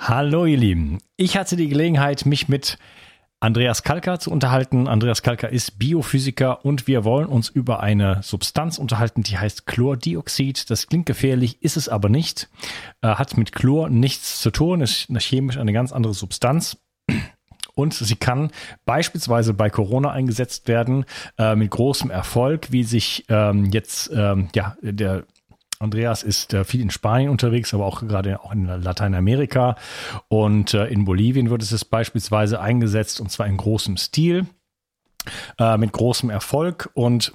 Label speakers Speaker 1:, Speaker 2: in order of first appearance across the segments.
Speaker 1: Hallo ihr Lieben, ich hatte die Gelegenheit, mich mit Andreas Kalker zu unterhalten. Andreas Kalker ist Biophysiker und wir wollen uns über eine Substanz unterhalten, die heißt Chlordioxid. Das klingt gefährlich, ist es aber nicht. Äh, hat mit Chlor nichts zu tun, ist chemisch eine ganz andere Substanz. Und sie kann beispielsweise bei Corona eingesetzt werden äh, mit großem Erfolg, wie sich ähm, jetzt ähm, ja der Andreas ist äh, viel in Spanien unterwegs, aber auch gerade auch in Lateinamerika. Und äh, in Bolivien wird es beispielsweise eingesetzt und zwar in großem Stil, äh, mit großem Erfolg. Und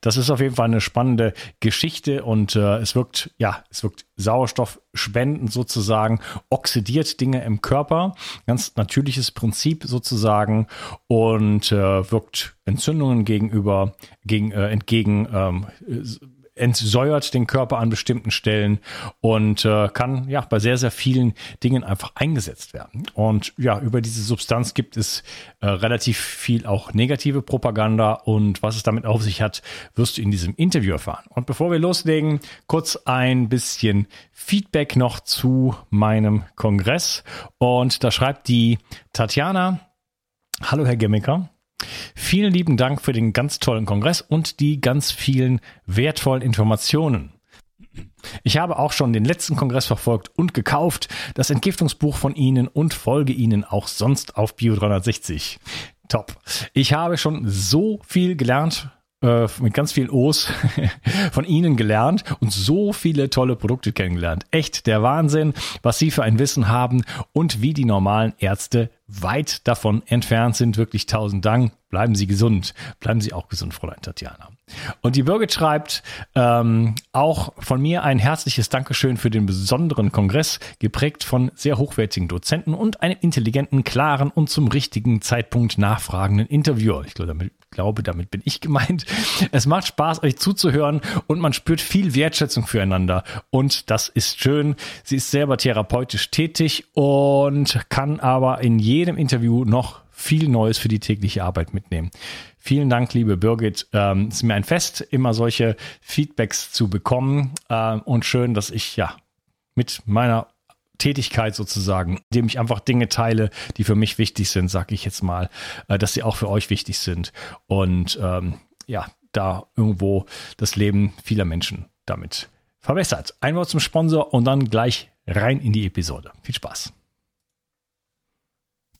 Speaker 1: das ist auf jeden Fall eine spannende Geschichte. Und äh, es wirkt, ja, es wirkt sauerstoffspendend sozusagen, oxidiert Dinge im Körper, ganz natürliches Prinzip sozusagen. Und äh, wirkt Entzündungen gegenüber, gegen, äh, entgegen, ähm, entsäuert den Körper an bestimmten Stellen und äh, kann ja bei sehr, sehr vielen Dingen einfach eingesetzt werden. Und ja, über diese Substanz gibt es äh, relativ viel auch negative Propaganda und was es damit auf sich hat, wirst du in diesem Interview erfahren. Und bevor wir loslegen, kurz ein bisschen Feedback noch zu meinem Kongress. Und da schreibt die Tatjana, Hallo Herr Gemmicker. Vielen lieben Dank für den ganz tollen Kongress und die ganz vielen wertvollen Informationen. Ich habe auch schon den letzten Kongress verfolgt und gekauft, das Entgiftungsbuch von Ihnen und folge Ihnen auch sonst auf Bio360. Top. Ich habe schon so viel gelernt äh, mit ganz vielen O's von Ihnen gelernt und so viele tolle Produkte kennengelernt. Echt der Wahnsinn, was Sie für ein Wissen haben und wie die normalen Ärzte weit davon entfernt sind. Wirklich tausend Dank. Bleiben Sie gesund. Bleiben Sie auch gesund, Fräulein Tatjana. Und die Birgit schreibt, ähm, auch von mir ein herzliches Dankeschön für den besonderen Kongress, geprägt von sehr hochwertigen Dozenten und einem intelligenten, klaren und zum richtigen Zeitpunkt nachfragenden Interviewer. Ich glaube, damit, glaube, damit bin ich gemeint. Es macht Spaß, euch zuzuhören und man spürt viel Wertschätzung füreinander. Und das ist schön. Sie ist selber therapeutisch tätig und kann aber in jedem Interview noch viel Neues für die tägliche Arbeit mitnehmen. Vielen Dank, liebe Birgit. Ähm, es ist mir ein Fest, immer solche Feedbacks zu bekommen ähm, und schön, dass ich ja mit meiner Tätigkeit sozusagen, indem ich einfach Dinge teile, die für mich wichtig sind, sage ich jetzt mal, äh, dass sie auch für euch wichtig sind und ähm, ja, da irgendwo das Leben vieler Menschen damit verbessert. Ein Wort zum Sponsor und dann gleich rein in die Episode. Viel Spaß.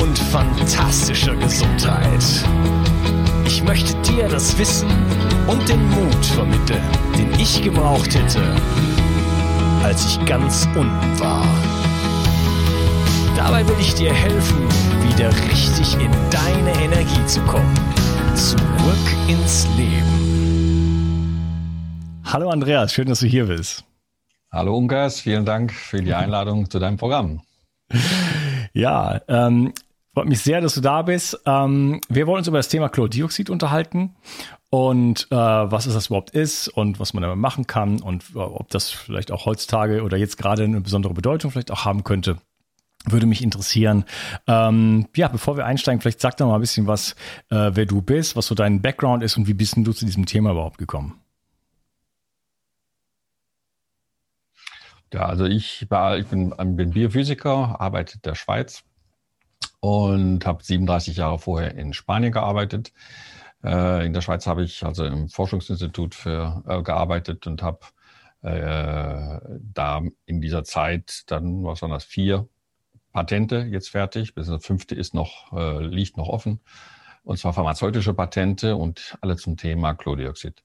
Speaker 1: und fantastischer Gesundheit. Ich möchte dir das Wissen und den Mut vermitteln, den ich gebraucht hätte, als ich ganz unten war. Dabei will ich dir helfen, wieder richtig in deine Energie zu kommen. Zurück ins Leben. Hallo Andreas, schön, dass du hier bist.
Speaker 2: Hallo Unkas, vielen Dank für die Einladung zu deinem Programm.
Speaker 1: Ja, ähm, freut mich sehr, dass du da bist. Ähm, wir wollen uns über das Thema Chlordioxid unterhalten und äh, was es das überhaupt ist und was man damit machen kann und äh, ob das vielleicht auch heutzutage oder jetzt gerade eine besondere Bedeutung vielleicht auch haben könnte. Würde mich interessieren. Ähm, ja, bevor wir einsteigen, vielleicht sag doch mal ein bisschen was, äh, wer du bist, was so dein Background ist und wie bist du zu diesem Thema überhaupt gekommen?
Speaker 2: Ja, also ich ich bin, bin Biophysiker, arbeite in der Schweiz und habe 37 Jahre vorher in Spanien gearbeitet. Äh, in der Schweiz habe ich also im Forschungsinstitut für, äh, gearbeitet und habe äh, da in dieser Zeit dann, was waren das, vier Patente jetzt fertig, bis das fünfte ist noch, äh, liegt noch offen. Und zwar pharmazeutische Patente und alle zum Thema Chlordioxid.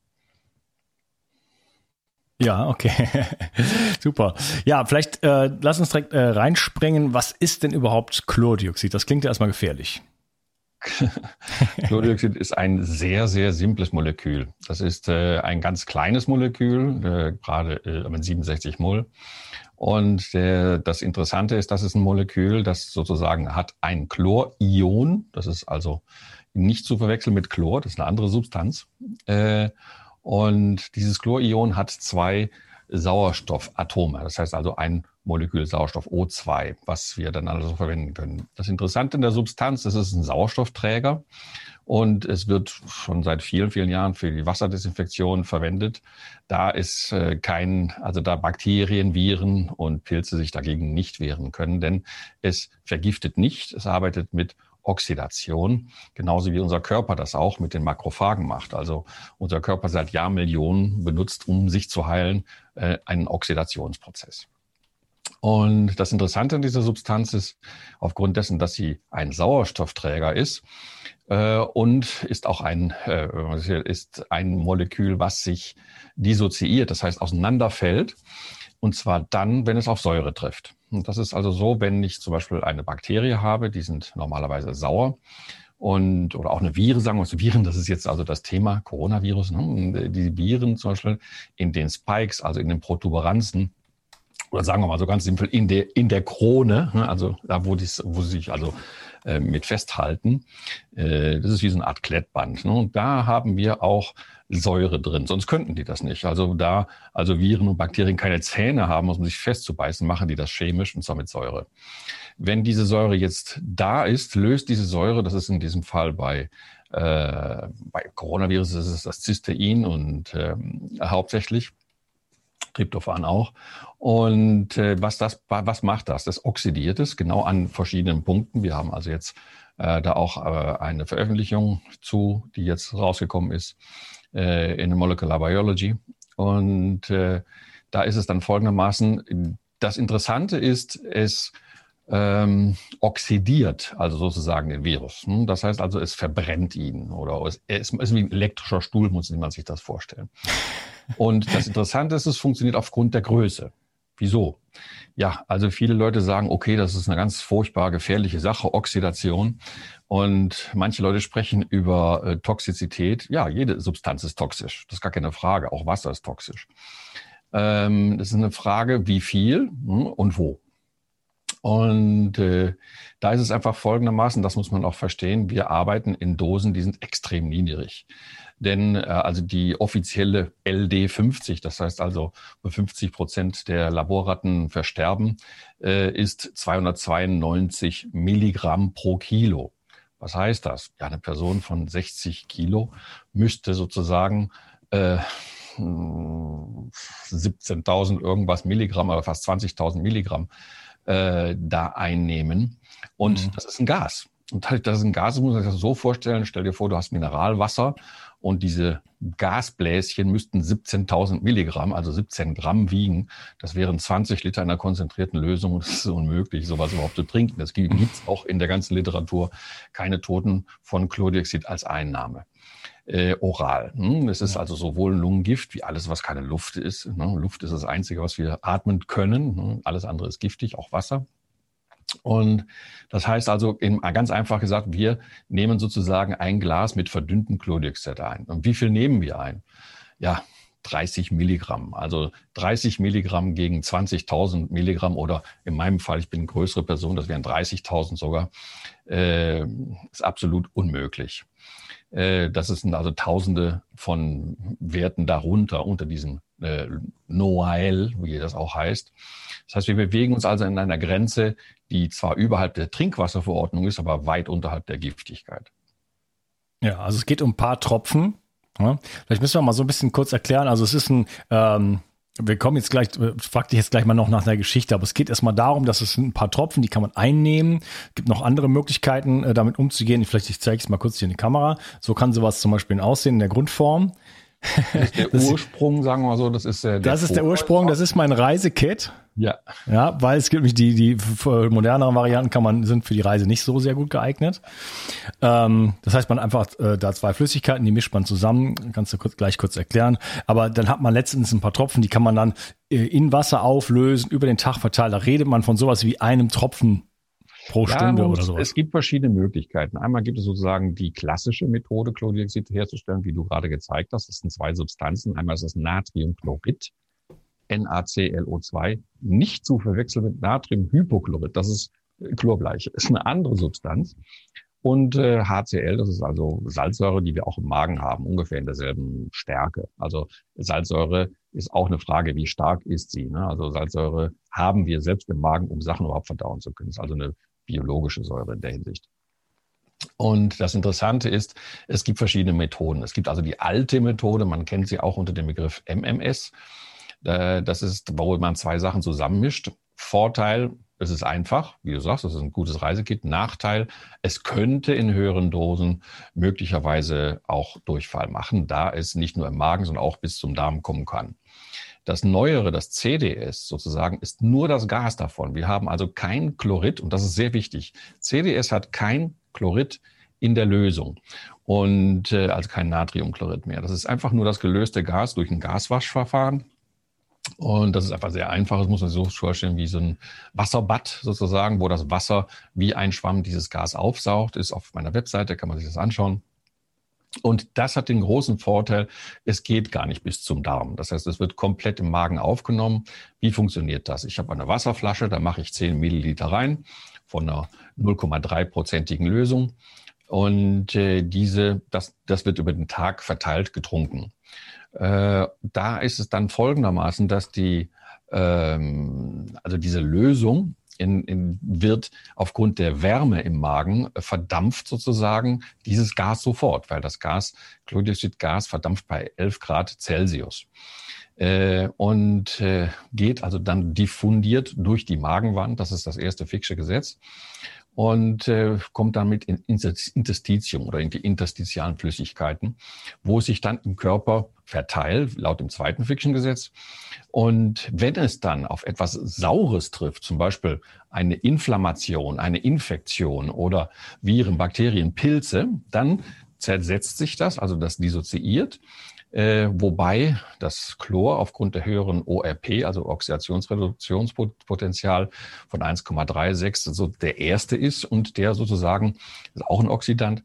Speaker 1: Ja, okay. Super. Ja, vielleicht äh, lass uns direkt äh, reinspringen. Was ist denn überhaupt Chlordioxid? Das klingt ja erstmal gefährlich.
Speaker 2: Chlordioxid ist ein sehr, sehr simples Molekül. Das ist äh, ein ganz kleines Molekül, äh, gerade äh, 67 Mol. Und äh, das Interessante ist, das ist ein Molekül, das sozusagen hat ein Chlorion. Das ist also nicht zu verwechseln mit Chlor, das ist eine andere Substanz. Und dieses Chlorion hat zwei Sauerstoffatome. Das heißt also ein Molekül Sauerstoff O2, was wir dann also verwenden können. Das Interessante in der Substanz, das ist ein Sauerstoffträger und es wird schon seit vielen, vielen Jahren für die Wasserdesinfektion verwendet. Da ist äh, kein, also da Bakterien, Viren und Pilze sich dagegen nicht wehren können, denn es vergiftet nicht, es arbeitet mit Oxidation, genauso wie unser Körper das auch mit den Makrophagen macht. Also unser Körper seit Jahrmillionen benutzt, um sich zu heilen, äh, einen Oxidationsprozess. Und das Interessante an dieser Substanz ist, aufgrund dessen, dass sie ein Sauerstoffträger ist äh, und ist auch ein, äh, ist ein Molekül, was sich dissoziiert, das heißt auseinanderfällt, und zwar dann, wenn es auf Säure trifft. Und das ist also so, wenn ich zum Beispiel eine Bakterie habe, die sind normalerweise sauer. Und, oder auch eine Viren, sagen wir mal, Viren, das ist jetzt also das Thema Coronavirus. Ne? Die Viren zum Beispiel in den Spikes, also in den Protuberanzen, oder sagen wir mal so ganz simpel, in der, in der Krone, ne? also da, wo, dies, wo sie sich also äh, mit festhalten. Äh, das ist wie so eine Art Klettband. Ne? Und da haben wir auch Säure drin, sonst könnten die das nicht. Also da also Viren und Bakterien keine Zähne haben, um sich festzubeißen, machen die das chemisch und zwar mit Säure. Wenn diese Säure jetzt da ist, löst diese Säure, das ist in diesem Fall bei äh, bei Coronavirus ist das Cystein und ähm, hauptsächlich Tryptophan auch. Und äh, was das, was macht das? Das oxidiert es genau an verschiedenen Punkten. Wir haben also jetzt äh, da auch äh, eine Veröffentlichung zu, die jetzt rausgekommen ist äh, in Molecular Biology. Und äh, da ist es dann folgendermaßen, das Interessante ist, es ähm, oxidiert, also sozusagen den Virus. Hm? Das heißt also, es verbrennt ihn oder es, es ist wie ein elektrischer Stuhl, muss man sich das vorstellen. Und das Interessante ist, es funktioniert aufgrund der Größe. Wieso? Ja, also viele Leute sagen, okay, das ist eine ganz furchtbar gefährliche Sache, Oxidation. Und manche Leute sprechen über äh, Toxizität. Ja, jede Substanz ist toxisch. Das ist gar keine Frage. Auch Wasser ist toxisch. Ähm, das ist eine Frage, wie viel hm, und wo. Und äh, da ist es einfach folgendermaßen, das muss man auch verstehen, wir arbeiten in Dosen, die sind extrem niedrig. Denn äh, also die offizielle LD50, das heißt also 50 Prozent der Laborratten versterben, äh, ist 292 Milligramm pro Kilo. Was heißt das? Ja, eine Person von 60 Kilo müsste sozusagen äh, 17.000 irgendwas Milligramm oder fast 20.000 Milligramm äh, da einnehmen. Und mhm. das ist ein Gas. Und das ist ein Gas, muss man sich das so vorstellen. Stell dir vor, du hast Mineralwasser und diese Gasbläschen müssten 17.000 Milligramm, also 17 Gramm wiegen. Das wären 20 Liter einer konzentrierten Lösung. Das ist unmöglich, sowas überhaupt zu trinken. Es gibt auch in der ganzen Literatur keine Toten von Chlordioxid als Einnahme äh, oral. Hm? Es ist also sowohl ein Lungengift wie alles, was keine Luft ist. Ne? Luft ist das Einzige, was wir atmen können. Ne? Alles andere ist giftig, auch Wasser. Und das heißt also, ganz einfach gesagt, wir nehmen sozusagen ein Glas mit verdünntem Chlordioxid ein. Und wie viel nehmen wir ein? Ja, 30 Milligramm. Also 30 Milligramm gegen 20.000 Milligramm oder in meinem Fall, ich bin eine größere Person, das wären 30.000 sogar, äh, ist absolut unmöglich. Äh, das sind also Tausende von Werten darunter, unter diesem äh, Noel, wie das auch heißt. Das heißt, wir bewegen uns also in einer Grenze, die zwar überhalb der Trinkwasserverordnung ist, aber weit unterhalb der Giftigkeit.
Speaker 1: Ja, also es geht um ein paar Tropfen. Ja, vielleicht müssen wir mal so ein bisschen kurz erklären. Also es ist ein, ähm, wir kommen jetzt gleich, äh, frag dich jetzt gleich mal noch nach der Geschichte, aber es geht erstmal darum, dass es ein paar Tropfen, die kann man einnehmen. Es gibt noch andere Möglichkeiten, äh, damit umzugehen. Vielleicht ich zeige es mal kurz hier in die Kamera. So kann sowas zum Beispiel aussehen in der Grundform.
Speaker 2: Das ist der Ursprung, sagen wir mal so, das ist der,
Speaker 1: der Das ist der Ursprung, das ist mein Reisekit.
Speaker 2: Ja.
Speaker 1: Ja, weil es gibt nämlich die, die moderneren Varianten kann man, sind für die Reise nicht so sehr gut geeignet. Ähm, das heißt, man einfach äh, da zwei Flüssigkeiten, die mischt man zusammen, kannst du kurz, gleich kurz erklären. Aber dann hat man letztens ein paar Tropfen, die kann man dann äh, in Wasser auflösen, über den Tag verteilt. Da redet man von sowas wie einem Tropfen pro ja, Stunde oder sowas.
Speaker 2: Es gibt verschiedene Möglichkeiten. Einmal gibt es sozusagen die klassische Methode, Chlordioxid herzustellen, wie du gerade gezeigt hast. Das sind zwei Substanzen. Einmal ist das Natriumchlorid NaClO2 nicht zu verwechseln mit Natriumhypochlorid. Das ist Chlorbleiche, ist eine andere Substanz. Und äh, HCl, das ist also Salzsäure, die wir auch im Magen haben, ungefähr in derselben Stärke. Also Salzsäure ist auch eine Frage, wie stark ist sie. Ne? Also Salzsäure haben wir selbst im Magen, um Sachen überhaupt verdauen zu können. Das ist also eine biologische Säure in der Hinsicht. Und das Interessante ist, es gibt verschiedene Methoden. Es gibt also die alte Methode, man kennt sie auch unter dem Begriff MMS. Äh, das ist, wo man zwei Sachen zusammenmischt. Vorteil, es ist einfach, wie du sagst, es ist ein gutes Reisekit. Nachteil, es könnte in höheren Dosen möglicherweise auch Durchfall machen, da es nicht nur im Magen, sondern auch bis zum Darm kommen kann. Das Neuere, das CDS sozusagen, ist nur das Gas davon. Wir haben also kein Chlorid und das ist sehr wichtig. CDS hat kein Chlorid in der Lösung und äh, also kein Natriumchlorid mehr. Das ist einfach nur das gelöste Gas durch ein Gaswaschverfahren und das ist einfach sehr einfach. Das muss man sich so vorstellen wie so ein Wasserbad sozusagen, wo das Wasser wie ein Schwamm dieses Gas aufsaugt. Ist auf meiner Webseite, kann man sich das anschauen. Und das hat den großen Vorteil, es geht gar nicht bis zum Darm. Das heißt, es wird komplett im Magen aufgenommen. Wie funktioniert das? Ich habe eine Wasserflasche, da mache ich 10 Milliliter rein von einer 0,3-prozentigen Lösung. Und äh, diese, das, das wird über den Tag verteilt getrunken. Äh, da ist es dann folgendermaßen, dass die, ähm, also diese Lösung in, in, wird aufgrund der Wärme im Magen verdampft sozusagen dieses Gas sofort, weil das Gas, Chlordioxidgas, verdampft bei 11 Grad Celsius. Äh, und äh, geht also dann diffundiert durch die Magenwand. Das ist das erste Ficksche Gesetz und äh, kommt damit in Interstitium oder in die interstitialen Flüssigkeiten, wo sich dann im Körper verteilt, laut dem zweiten Fiction-Gesetz. Und wenn es dann auf etwas Saures trifft, zum Beispiel eine Inflammation, eine Infektion oder Viren, Bakterien, Pilze, dann zersetzt sich das, also das dissoziiert äh, wobei das Chlor aufgrund der höheren ORP, also Oxidationsreduktionspotenzial von 1,36, so der erste ist und der sozusagen ist auch ein Oxidant,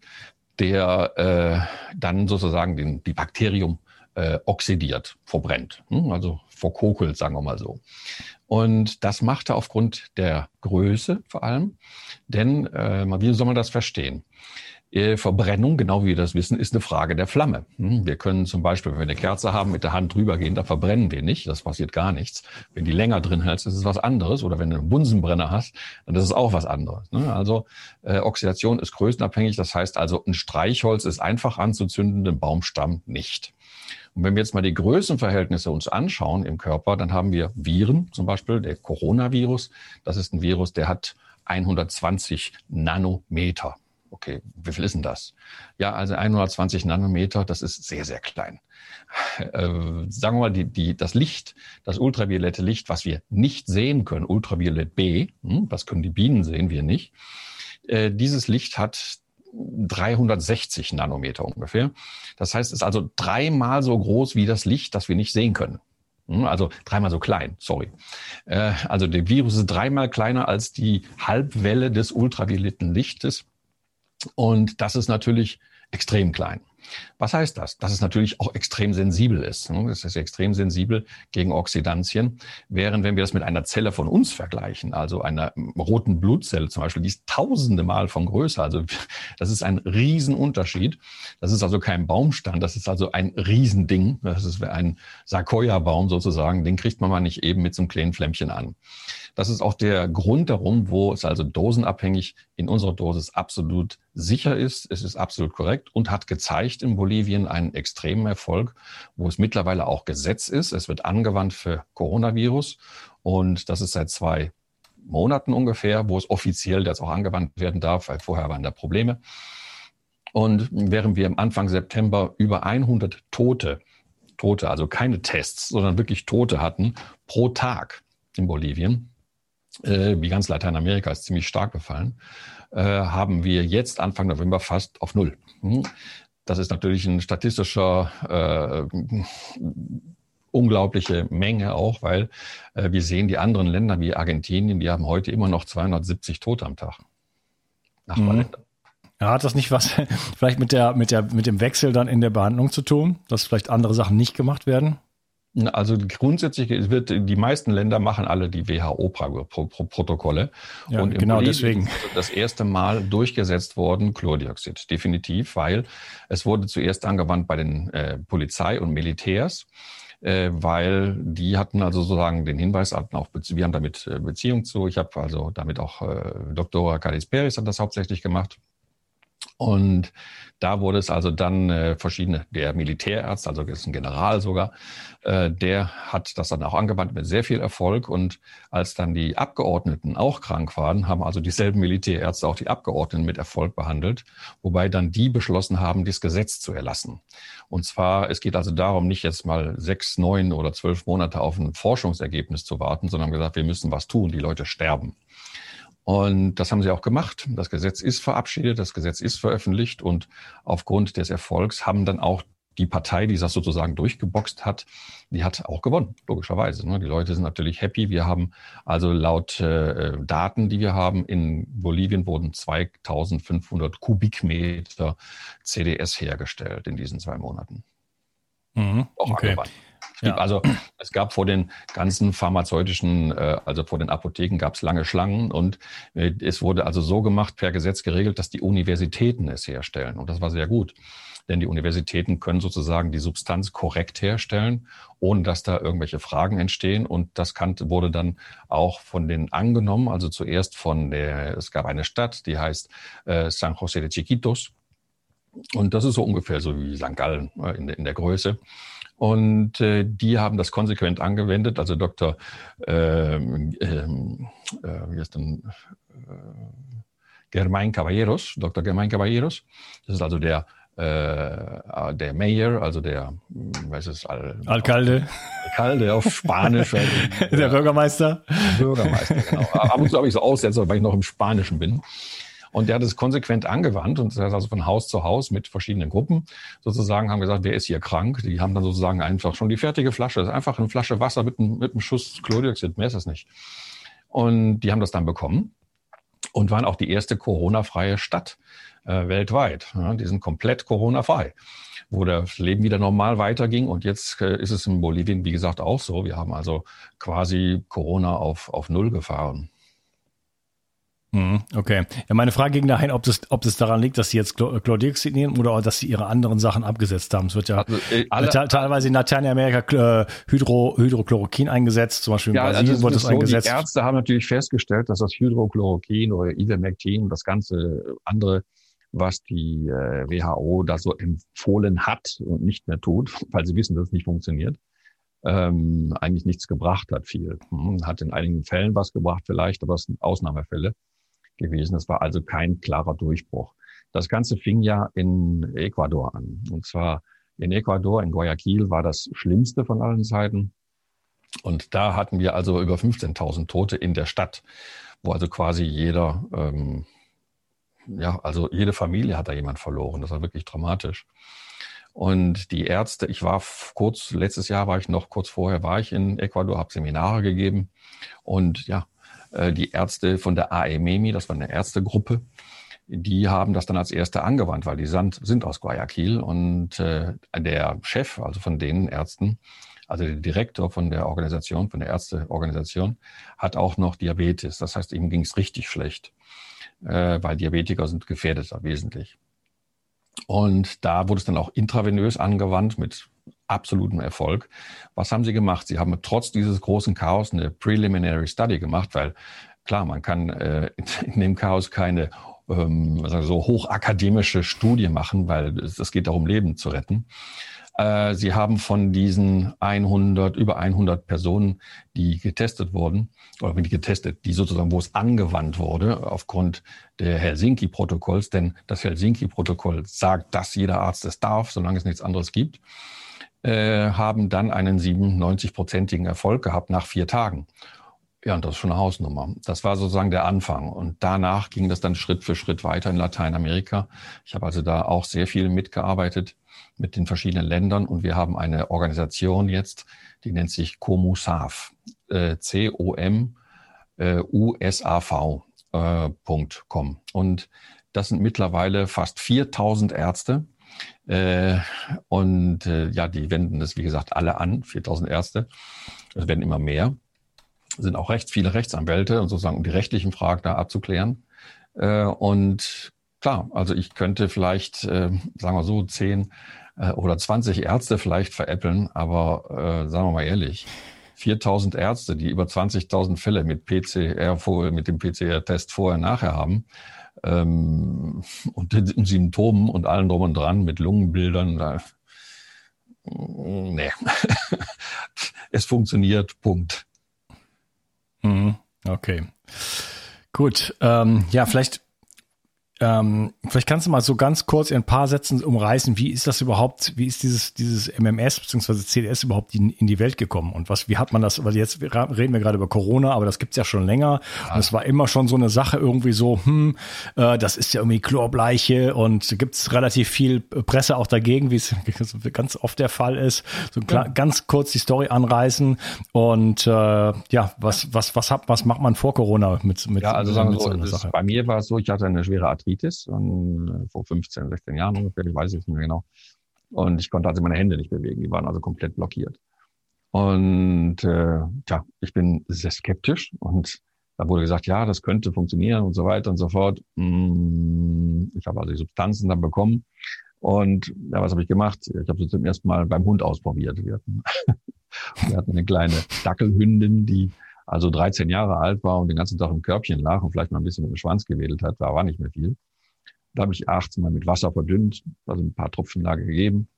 Speaker 2: der äh, dann sozusagen den, die Bakterium äh, oxidiert, verbrennt, hm? also verkokelt, sagen wir mal so. Und das macht er aufgrund der Größe vor allem, denn äh, wie soll man das verstehen? Äh, Verbrennung, genau wie wir das wissen, ist eine Frage der Flamme. Hm, wir können zum Beispiel, wenn wir eine Kerze haben, mit der Hand drüber gehen, da verbrennen wir nicht, das passiert gar nichts. Wenn die länger drin hältst, ist es was anderes. Oder wenn du einen Bunsenbrenner hast, dann ist es auch was anderes. Ne? Also äh, Oxidation ist größenabhängig, das heißt also, ein Streichholz ist einfach anzuzünden, ein Baumstamm nicht. Und wenn wir jetzt mal die Größenverhältnisse uns anschauen im Körper, dann haben wir Viren, zum Beispiel der Coronavirus. Das ist ein Virus, der hat 120 Nanometer. Okay, wie viel ist denn das? Ja, also 120 Nanometer, das ist sehr, sehr klein. Äh, sagen wir mal, die, die, das Licht, das ultraviolette Licht, was wir nicht sehen können, Ultraviolett B, hm, das können die Bienen sehen, wir nicht. Äh, dieses Licht hat 360 Nanometer ungefähr. Das heißt, es ist also dreimal so groß wie das Licht, das wir nicht sehen können. Hm, also dreimal so klein, sorry. Äh, also der Virus ist dreimal kleiner als die Halbwelle des ultravioletten Lichtes. Und das ist natürlich extrem klein. Was heißt das? Dass es natürlich auch extrem sensibel ist. Ne? Es ist extrem sensibel gegen Oxidantien. Während wenn wir das mit einer Zelle von uns vergleichen, also einer roten Blutzelle zum Beispiel, die ist tausende Mal von Größe. Also das ist ein Riesenunterschied. Das ist also kein Baumstand, das ist also ein Riesending. Das ist ein Sarkoya-Baum sozusagen. Den kriegt man mal nicht eben mit so einem kleinen Flämmchen an. Das ist auch der Grund darum, wo es also dosenabhängig in unserer Dosis absolut sicher ist. Es ist absolut korrekt und hat gezeigt in Bolivien einen extremen Erfolg, wo es mittlerweile auch Gesetz ist. Es wird angewandt für Coronavirus und das ist seit zwei Monaten ungefähr, wo es offiziell jetzt auch angewandt werden darf, weil vorher waren da Probleme. Und während wir am Anfang September über 100 Tote, Tote, also keine Tests, sondern wirklich Tote hatten pro Tag in Bolivien, wie ganz Lateinamerika ist ziemlich stark gefallen, äh, haben wir jetzt Anfang November fast auf Null. Hm? Das ist natürlich ein statistischer äh, unglaubliche Menge auch, weil äh, wir sehen die anderen Länder wie Argentinien, die haben heute immer noch 270 Tote am Tag.
Speaker 1: Nachbarländer. Mhm. Ja, hat das nicht was vielleicht mit der, mit der, mit dem Wechsel dann in der Behandlung zu tun, dass vielleicht andere Sachen nicht gemacht werden?
Speaker 2: Also grundsätzlich wird die meisten Länder machen alle die WHO-Protokolle.
Speaker 1: Ja, und genau deswegen. Ist
Speaker 2: das erste Mal durchgesetzt worden Chlordioxid, definitiv, weil es wurde zuerst angewandt bei den äh, Polizei und Militärs äh, weil die hatten also sozusagen den Hinweis, hatten auch, wir haben damit äh, Beziehung zu. Ich habe also damit auch äh, Dr. Cadiz Peris hat das hauptsächlich gemacht. Und da wurde es also dann äh, verschiedene, der Militärarzt, also ist ein General sogar, äh, der hat das dann auch angewandt mit sehr viel Erfolg. Und als dann die Abgeordneten auch krank waren, haben also dieselben Militärärzte auch die Abgeordneten mit Erfolg behandelt, wobei dann die beschlossen haben, das Gesetz zu erlassen. Und zwar, es geht also darum, nicht jetzt mal sechs, neun oder zwölf Monate auf ein Forschungsergebnis zu warten, sondern gesagt, wir müssen was tun, die Leute sterben. Und das haben sie auch gemacht. Das Gesetz ist verabschiedet, das Gesetz ist veröffentlicht und aufgrund des Erfolgs haben dann auch die Partei, die das sozusagen durchgeboxt hat, die hat auch gewonnen, logischerweise. Ne? Die Leute sind natürlich happy. Wir haben also laut äh, Daten, die wir haben, in Bolivien wurden 2500 Kubikmeter CDS hergestellt in diesen zwei Monaten.
Speaker 1: Mhm,
Speaker 2: auch okay. Angewandt. Ja. Also es gab vor den ganzen pharmazeutischen, äh, also vor den Apotheken gab es lange Schlangen und äh, es wurde also so gemacht, per Gesetz geregelt, dass die Universitäten es herstellen. Und das war sehr gut. Denn die Universitäten können sozusagen die Substanz korrekt herstellen, ohne dass da irgendwelche Fragen entstehen. Und das wurde dann auch von den angenommen, also zuerst von der, es gab eine Stadt, die heißt äh, San José de Chiquitos. Und das ist so ungefähr so wie St. Gallen in, in der Größe. Und äh, die haben das konsequent angewendet. Also Dr. Ähm, ähm, äh, wie heißt denn, äh, Germain Caballeros, Dr. Germain Caballeros. Das ist also der äh, der Mayor, also der, hm, weiß es, Al
Speaker 1: Alcalde.
Speaker 2: Alcalde auf Spanisch.
Speaker 1: der Bürgermeister.
Speaker 2: Bürgermeister, genau. Ab und zu habe ich so aussetzer, weil ich noch im Spanischen bin. Und der hat es konsequent angewandt und das also von Haus zu Haus mit verschiedenen Gruppen sozusagen haben gesagt, wer ist hier krank? Die haben dann sozusagen einfach schon die fertige Flasche, das ist einfach eine Flasche Wasser mit einem, mit einem Schuss Chlordioxid, mehr ist das nicht. Und die haben das dann bekommen und waren auch die erste Corona-freie Stadt äh, weltweit. Ja, die sind komplett Corona-frei wo das Leben wieder normal weiterging. Und jetzt äh, ist es in Bolivien, wie gesagt, auch so. Wir haben also quasi Corona auf, auf Null gefahren.
Speaker 1: Mhm, okay. Ja, meine Frage ging dahin, ob das, ob das daran liegt, dass sie jetzt Chlordioxid nehmen oder dass sie ihre anderen Sachen abgesetzt haben. Es wird ja also, äh, alle, teilweise in Lateinamerika äh, Hydro, Hydrochloroquin eingesetzt, zum Beispiel in
Speaker 2: ja, Brasilien also wird es so, eingesetzt. Die Ärzte haben natürlich festgestellt, dass das Hydrochloroquin oder Ivermectin und das ganze andere, was die äh, WHO da so empfohlen hat und nicht mehr tut, weil sie wissen, dass es nicht funktioniert, ähm, eigentlich nichts gebracht hat viel. Hm, hat in einigen Fällen was gebracht vielleicht, aber es sind Ausnahmefälle gewesen. Es war also kein klarer Durchbruch. Das Ganze fing ja in Ecuador an. Und zwar in Ecuador, in Guayaquil war das Schlimmste von allen Seiten. Und da hatten wir also über 15.000 Tote in der Stadt, wo also quasi jeder, ähm, ja, also jede Familie hat da jemand verloren. Das war wirklich dramatisch. Und die Ärzte, ich war kurz, letztes Jahr war ich noch, kurz vorher war ich in Ecuador, habe Seminare gegeben. Und ja, die Ärzte von der AEMEMI, das war eine Ärztegruppe, die haben das dann als erste angewandt, weil die sind aus Guayaquil und äh, der Chef, also von den Ärzten, also der Direktor von der Organisation, von der Ärzteorganisation, hat auch noch Diabetes. Das heißt, ihm ging es richtig schlecht, äh, weil Diabetiker sind gefährdeter wesentlich. Und da wurde es dann auch intravenös angewandt mit absolutem Erfolg. Was haben sie gemacht? Sie haben trotz dieses großen Chaos eine Preliminary Study gemacht, weil klar, man kann äh, in dem Chaos keine ähm, so hochakademische Studie machen, weil es, geht darum, Leben zu retten. Äh, sie haben von diesen 100, über 100 Personen, die getestet wurden, oder die getestet, die sozusagen, wo es angewandt wurde, aufgrund der Helsinki-Protokolls, denn das Helsinki-Protokoll sagt, dass jeder Arzt es darf, solange es nichts anderes gibt, äh, haben dann einen 97-prozentigen Erfolg gehabt nach vier Tagen. Ja, und das ist schon eine Hausnummer. Das war sozusagen der Anfang. Und danach ging das dann Schritt für Schritt weiter in Lateinamerika. Ich habe also da auch sehr viel mitgearbeitet mit den verschiedenen Ländern. Und wir haben eine Organisation jetzt, die nennt sich COMUSAV. Äh, C-O-M-U-S-A-V.com. Äh, und das sind mittlerweile fast 4000 Ärzte. Äh, und äh, ja, die wenden das, wie gesagt, alle an, 4000 Ärzte. Es werden immer mehr sind auch recht viele Rechtsanwälte und sozusagen um die rechtlichen Fragen da abzuklären. Äh, und klar, also ich könnte vielleicht, äh, sagen wir so, zehn äh, oder 20 Ärzte vielleicht veräppeln, aber sagen wir mal ehrlich, 4000 Ärzte, die über 20.000 Fälle mit PCR mit dem PCR-Test vorher nachher haben, ähm, und den Symptomen und allem drum und dran mit Lungenbildern, da, nee, es funktioniert, Punkt.
Speaker 1: Mhm. Okay. Gut. Ähm, ja, vielleicht ähm, vielleicht kannst du mal so ganz kurz in ein paar Sätzen umreißen, wie ist das überhaupt, wie ist dieses, dieses MMS bzw. CDS überhaupt in, in, die Welt gekommen und was, wie hat man das, weil jetzt reden wir gerade über Corona, aber das gibt's ja schon länger ja. und es war immer schon so eine Sache irgendwie so, hm, äh, das ist ja irgendwie Chlorbleiche und gibt's relativ viel Presse auch dagegen, wie es ganz oft der Fall ist. So ja. ganz kurz die Story anreißen und äh, ja, was, was, was hat, was macht man vor Corona mit, mit,
Speaker 2: ja, also sagen wir so, so Sache? Bei mir war es so, ich hatte eine schwere Arthritis Arthritis und, äh, vor 15, 16 Jahren ungefähr, ich weiß es nicht mehr genau. Und ich konnte also meine Hände nicht bewegen, die waren also komplett blockiert. Und äh, ja, ich bin sehr skeptisch und da wurde gesagt, ja, das könnte funktionieren und so weiter und so fort. Mm, ich habe also die Substanzen dann bekommen. Und ja, was habe ich gemacht? Ich habe sie zum ersten Mal beim Hund ausprobiert. Wir hatten, wir hatten eine kleine Dackelhündin, die also 13 Jahre alt war und den ganzen Tag im Körbchen lag und vielleicht mal ein bisschen mit dem Schwanz gewedelt hat, war, war nicht mehr viel. Da habe ich 18 Mal mit Wasser verdünnt, also ein paar Tropfenlage gegeben.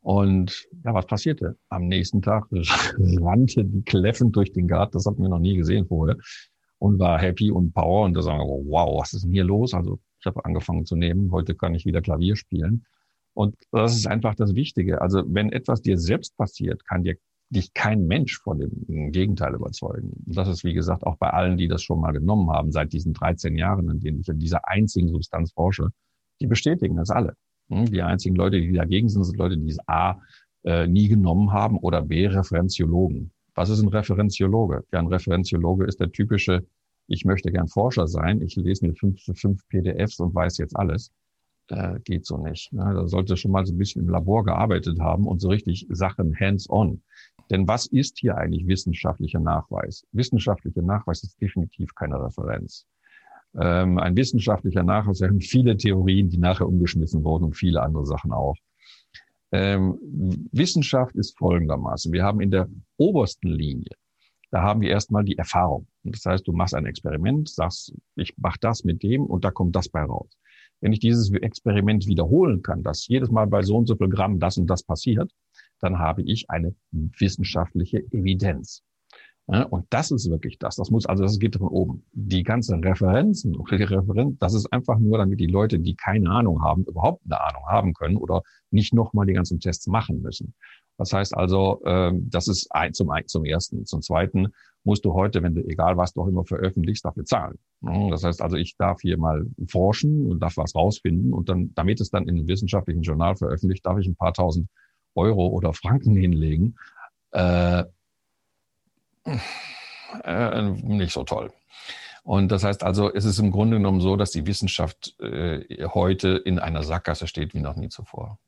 Speaker 2: Und ja, was passierte? Am nächsten Tag rannte die kläffend durch den Garten, das hatten wir noch nie gesehen vorher, und war happy und power. Und da sagen wir, wow, was ist denn hier los? Also ich habe angefangen zu nehmen, heute kann ich wieder Klavier spielen. Und das ist einfach das Wichtige. Also wenn etwas dir selbst passiert, kann dir dich kein Mensch von dem Gegenteil überzeugen. Und das ist, wie gesagt, auch bei allen, die das schon mal genommen haben, seit diesen 13 Jahren, in denen ich in dieser einzigen Substanz forsche, die bestätigen das alle. Hm, die einzigen Leute, die dagegen sind, sind Leute, die es A, äh, nie genommen haben oder B, Referenziologen. Was ist ein Referenziologe? Ja, ein Referenziologe ist der typische, ich möchte gern Forscher sein, ich lese mir fünf, fünf PDFs und weiß jetzt alles äh, geht so nicht. Ne? Da sollte schon mal so ein bisschen im Labor gearbeitet haben und so richtig Sachen hands-on. Denn was ist hier eigentlich wissenschaftlicher Nachweis? Wissenschaftlicher Nachweis ist definitiv keine Referenz. Ähm, ein wissenschaftlicher Nachweis haben viele Theorien, die nachher umgeschmissen wurden und viele andere Sachen auch. Ähm, Wissenschaft ist folgendermaßen. Wir haben in der obersten Linie, da haben wir erstmal die Erfahrung. Das heißt, du machst ein Experiment, sagst, ich mache das mit dem und da kommt das bei raus. Wenn ich dieses Experiment wiederholen kann, dass jedes Mal bei so und so viel Gramm das und das passiert, dann habe ich eine wissenschaftliche Evidenz. Ja, und das ist wirklich das. Das muss, also das geht von oben. Die ganzen Referenzen, das ist einfach nur, damit die Leute, die keine Ahnung haben, überhaupt eine Ahnung haben können oder nicht nochmal die ganzen Tests machen müssen. Das heißt also, ähm, das ist ein, zum, zum ersten. Zum zweiten musst du heute, wenn du egal was du auch immer veröffentlichst, dafür zahlen. Das heißt also, ich darf hier mal forschen und darf was rausfinden und dann, damit es dann in einem wissenschaftlichen Journal veröffentlicht, darf ich ein paar tausend Euro oder Franken hinlegen. Äh, äh, nicht so toll. Und das heißt also, es ist im Grunde genommen so, dass die Wissenschaft äh, heute in einer Sackgasse steht wie noch nie zuvor.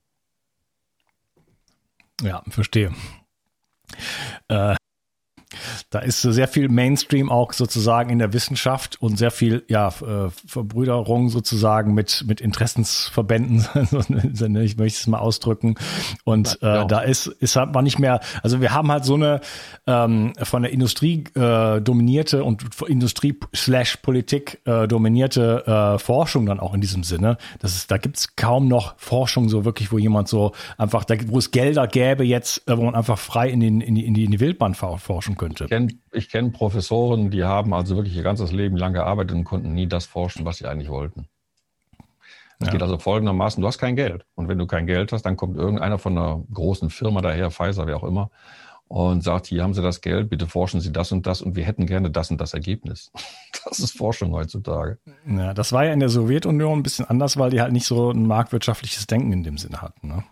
Speaker 1: Ja, verstehe. Äh, da ist sehr viel Mainstream auch sozusagen in der Wissenschaft und sehr viel ja, äh, Verbrüderung sozusagen mit, mit Interessensverbänden, ich möchte es mal ausdrücken. Und äh, ja. da ist, ist halt man nicht mehr, also wir haben halt so eine ähm, von der Industrie äh, dominierte und Industrie slash Politik äh, dominierte äh, Forschung dann auch in diesem Sinne. Das ist, da gibt's kaum noch Forschung so wirklich, wo jemand so einfach, da, wo es Gelder gäbe jetzt, äh, wo man einfach frei in, den, in, die, in die Wildbahn forschen könnte
Speaker 2: kenn, ich kenne Professoren, die haben also wirklich ihr ganzes Leben lang gearbeitet und konnten nie das forschen, was sie eigentlich wollten. Es ja. geht also folgendermaßen, du hast kein Geld. Und wenn du kein Geld hast, dann kommt irgendeiner von einer großen Firma daher, Pfizer, wer auch immer, und sagt, hier haben Sie das Geld, bitte forschen Sie das und das und wir hätten gerne das und das Ergebnis. Das ist Forschung heutzutage.
Speaker 1: Ja, das war ja in der Sowjetunion ein bisschen anders, weil die halt nicht so ein marktwirtschaftliches Denken in dem Sinne hatten. Ne?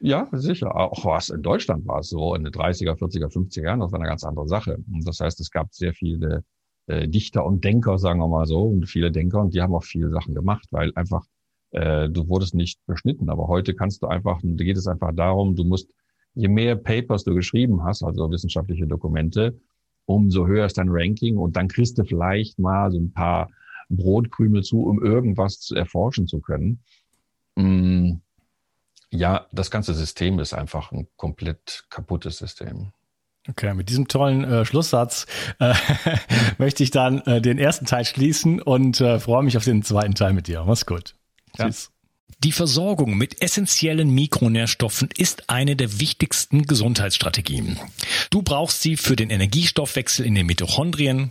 Speaker 2: Ja, sicher. Auch was in Deutschland war es so in den 30er, 40er, 50er Jahren, das war eine ganz andere Sache. Und das heißt, es gab sehr viele äh, Dichter und Denker, sagen wir mal so, und viele Denker, und die haben auch viele Sachen gemacht, weil einfach äh, du wurdest nicht beschnitten. Aber heute kannst du einfach, da geht es einfach darum, du musst, je mehr Papers du geschrieben hast, also wissenschaftliche Dokumente, umso höher ist dein Ranking und dann kriegst du vielleicht mal so ein paar Brotkrümel zu, um irgendwas erforschen zu können. Mm ja, das ganze System ist einfach ein komplett kaputtes System.
Speaker 1: Okay, mit diesem tollen äh, Schlusssatz äh, möchte ich dann äh, den ersten Teil schließen und äh, freue mich auf den zweiten Teil mit dir. Mach's gut. Ja. Tschüss. Die Versorgung mit essentiellen Mikronährstoffen ist eine der wichtigsten Gesundheitsstrategien. Du brauchst sie für den Energiestoffwechsel in den Mitochondrien,